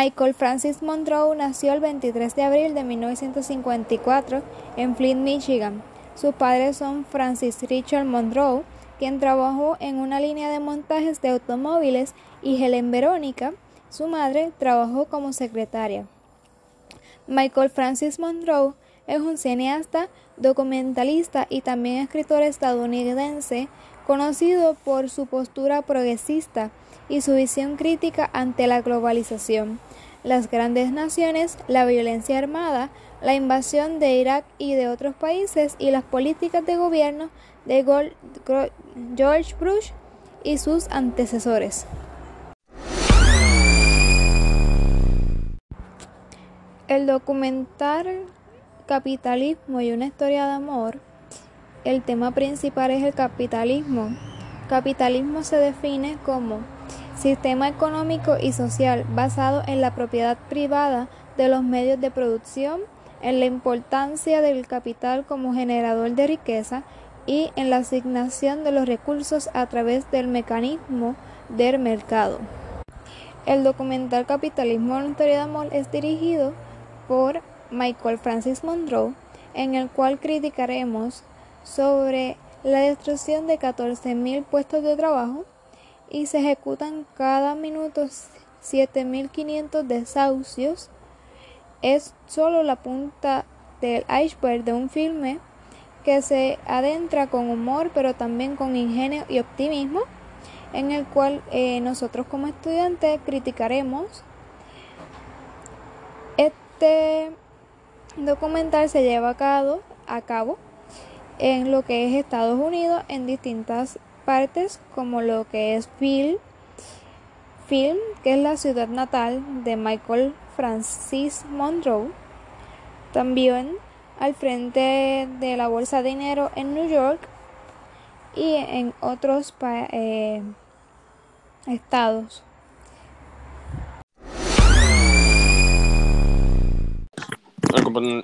Michael Francis Monroe nació el 23 de abril de 1954 en Flint, Michigan. Sus padres son Francis Richard Monroe, quien trabajó en una línea de montajes de automóviles, y Helen Verónica, su madre, trabajó como secretaria. Michael Francis Monroe es un cineasta, documentalista y también escritor estadounidense conocido por su postura progresista y su visión crítica ante la globalización, las grandes naciones, la violencia armada, la invasión de Irak y de otros países y las políticas de gobierno de George Bush y sus antecesores. El documental Capitalismo y una historia de amor, el tema principal es el capitalismo. Capitalismo se define como sistema económico y social basado en la propiedad privada de los medios de producción, en la importancia del capital como generador de riqueza y en la asignación de los recursos a través del mecanismo del mercado. El documental Capitalismo, de amor es dirigido por Michael Francis Monroe, en el cual criticaremos sobre la destrucción de 14.000 puestos de trabajo y se ejecutan cada minuto 7.500 desahucios. Es solo la punta del iceberg de un filme que se adentra con humor pero también con ingenio y optimismo en el cual eh, nosotros como estudiantes criticaremos este documental se lleva a cabo, a cabo en lo que es Estados Unidos en distintas partes como lo que es Phil, Film, que es la ciudad natal de Michael Francis Monroe, también al frente de la Bolsa de Dinero en New York y en otros eh, estados.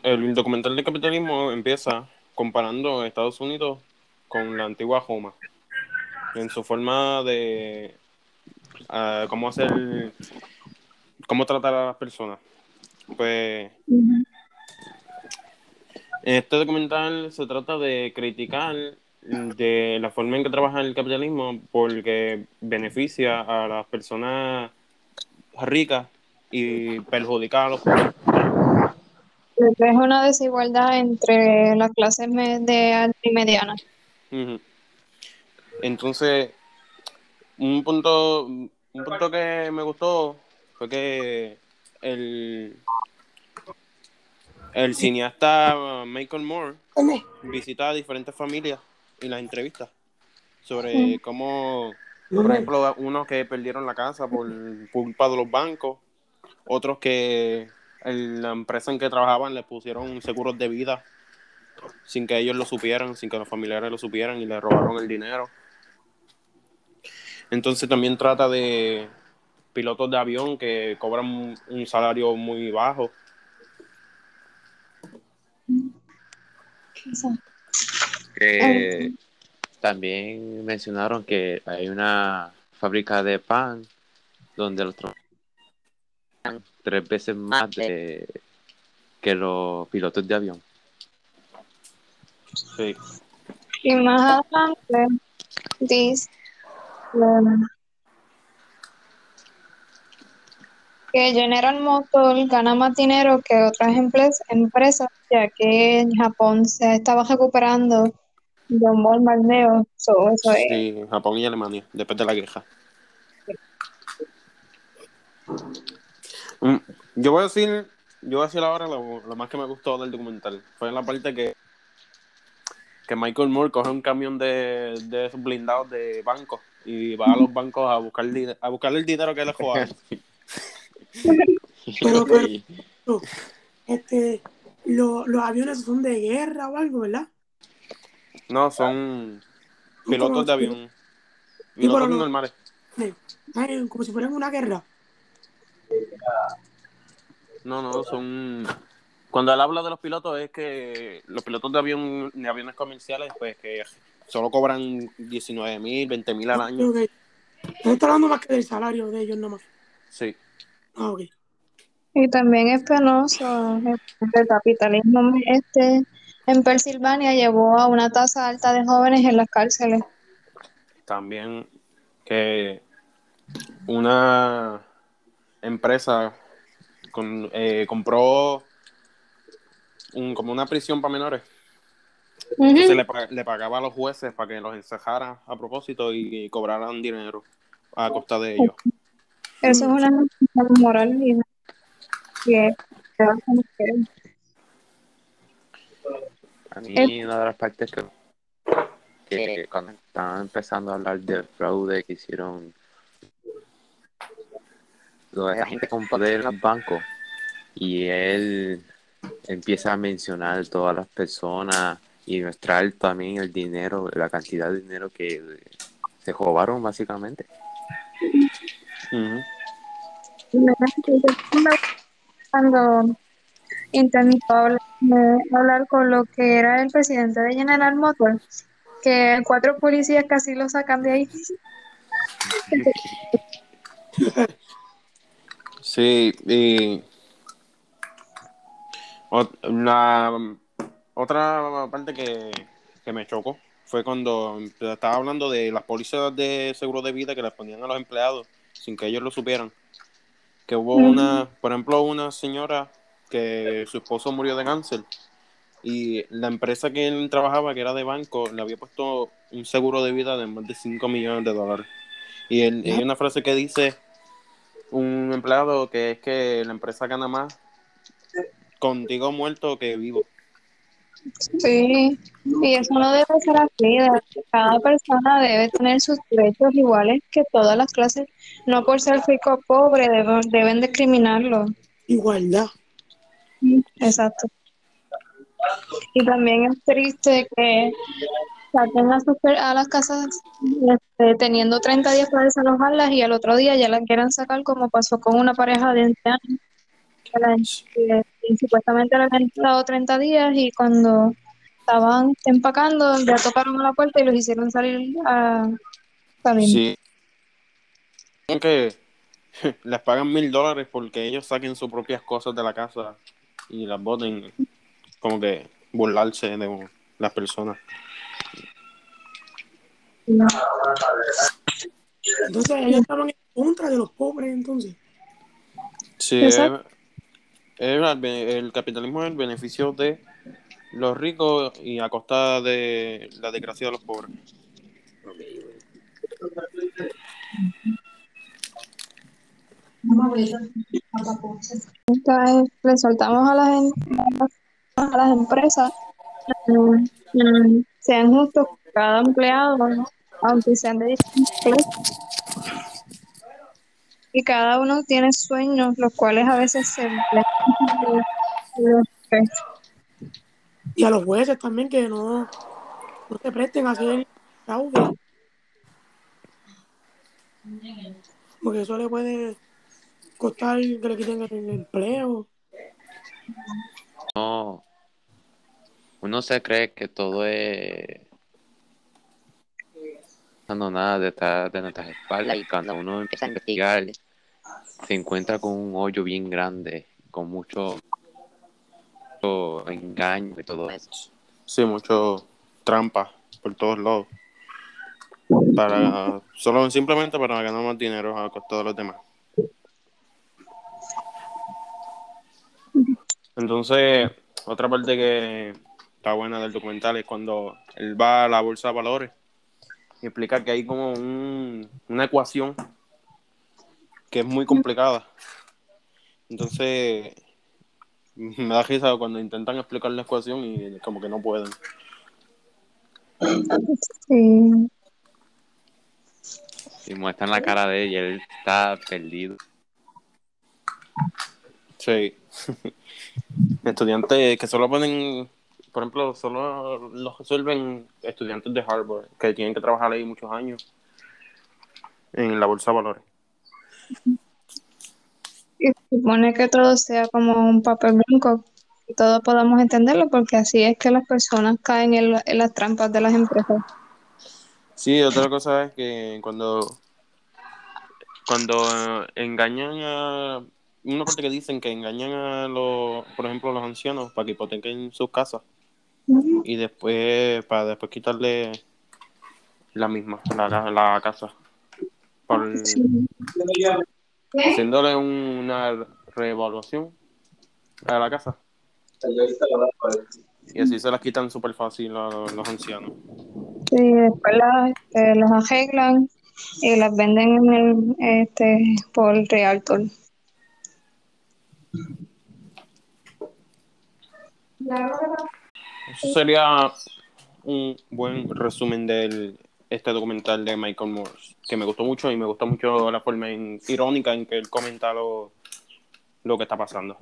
El, documental de capitalismo empieza comparando Estados Unidos con la antigua Roma en su forma de uh, cómo hacer cómo tratar a las personas. Pues en este documental se trata de criticar de la forma en que trabaja el capitalismo porque beneficia a las personas ricas y perjudica a los pobres. Es una desigualdad entre las clases de alta y mediana. Entonces, un punto, un punto que me gustó fue que el, el cineasta Michael Moore visita a diferentes familias y las entrevistas sobre cómo, por ejemplo, unos que perdieron la casa por culpa de los bancos, otros que en la empresa en que trabajaban les pusieron seguros de vida sin que ellos lo supieran, sin que los familiares lo supieran y le robaron el dinero. Entonces también trata de pilotos de avión que cobran un salario muy bajo. también mencionaron que hay una fábrica de pan donde los tres veces más de, que los pilotos de avión. Sí. Y más adelante dice que General Motors gana más dinero que otras empresas, ya que en Japón se estaba recuperando de un bombardeo. sí, Japón y Alemania, después de la guerra. Mm, yo voy a decir, yo voy a decir ahora lo, más que me gustó del documental. Fue en la parte que, que Michael Moore coge un camión de, de esos blindados de bancos y va a los bancos a buscar a buscar el dinero que le juega. pero, pero este, los aviones son de guerra o algo, ¿verdad? No, son pilotos de avión. Pilotos normales. como si fueran una guerra. No, no, son. Cuando él habla de los pilotos, es que los pilotos de, avión, de aviones comerciales, pues que solo cobran 19 mil, 20 mil al año. Okay. Está hablando más que del salario de ellos nomás. Sí. Ah, ok. Y también es penoso el capitalismo este en Pensilvania llevó a una tasa alta de jóvenes en las cárceles. También que una empresa con, eh, compró un, como una prisión para menores. Entonces le, le, pagaba a los jueces para que los encerraran a propósito y, cobraran dinero a costa de ellos. Eso es una moral que a mí una de las partes que, que cuando estaban empezando a hablar del fraude que hicieron la gente con poder en los bancos y él empieza a mencionar todas las personas y mostrar también el dinero, la cantidad de dinero que se robaron básicamente. Cuando intentó hablar, con lo que era el presidente de General Motors, que cuatro policías casi lo sacan de ahí. Sí, y la otra parte que, que me chocó fue cuando estaba hablando de las pólizas de seguro de vida que les ponían a los empleados sin que ellos lo supieran. Que hubo una, por ejemplo, una señora que su esposo murió de cáncer y la empresa que él trabajaba, que era de banco, le había puesto un seguro de vida de más de 5 millones de dólares. Y hay una frase que dice un empleado que es que la empresa gana más contigo muerto que vivo. Sí, y eso no debe ser así. Cada persona debe tener sus derechos iguales que todas las clases. No por ser rico o pobre deben, deben discriminarlo. Igualdad. Exacto. Y también es triste que saquen a, a las casas este, teniendo 30 días para desalojarlas y al otro día ya las quieran sacar como pasó con una pareja de ancianos que, supuestamente le habían dado 30 días y cuando estaban empacando ya tocaron a la puerta y los hicieron salir a salir. Sí. Aunque les pagan mil dólares porque ellos saquen sus propias cosas de la casa y las voten como que burlarse de las personas. Entonces ellos estaban en contra de los pobres entonces. Sí, el, capitalismo es el beneficio de los ricos y a costa de la desgracia de los pobres. le soltamos a las, a las empresas sean justos cada empleado, aunque sean de distintos y cada uno tiene sueños, los cuales a veces se y a los jueces también que no, no se presten a hacer fraude. Porque eso le puede costar que le quiten el empleo. No. Uno se cree que todo es no nada detrás de nuestras espaldas y cuando uno empieza a investigar se encuentra con un hoyo bien grande con mucho, engaño y todo eso. Sí, mucho trampa por todos lados. Para solo simplemente para ganar más dinero a costa de los demás. Entonces, otra parte que está buena del documental es cuando él va a la bolsa de valores y explica que hay como una ecuación que es muy complicada. Entonces, me da risa cuando intentan explicar la ecuación y como que no pueden. Sí. Y muestran la cara de ella, él está perdido. Sí. Estudiantes que solo ponen, por ejemplo, solo los resuelven estudiantes de Harvard, que tienen que trabajar ahí muchos años en la bolsa de valores. Y supone que todo sea como un papel blanco y todos podamos entenderlo, porque así es que las personas caen en, en las trampas de las empresas. Sí, otra cosa es que cuando, cuando engañan a una parte que dicen que engañan a los, por ejemplo, a los ancianos para que hipotequen sus casas y después, para después quitarle la misma, la, la casa. Por, haciéndole una reevaluación a la casa. Y así se las quitan súper fácil a los ancianos. Sí, después las, este, las arreglan y las venden en el, este, por Realtor. Eso sería un buen resumen de este documental de Michael Morse, que me gustó mucho y me gustó mucho la forma irónica en que él comenta lo, lo que está pasando.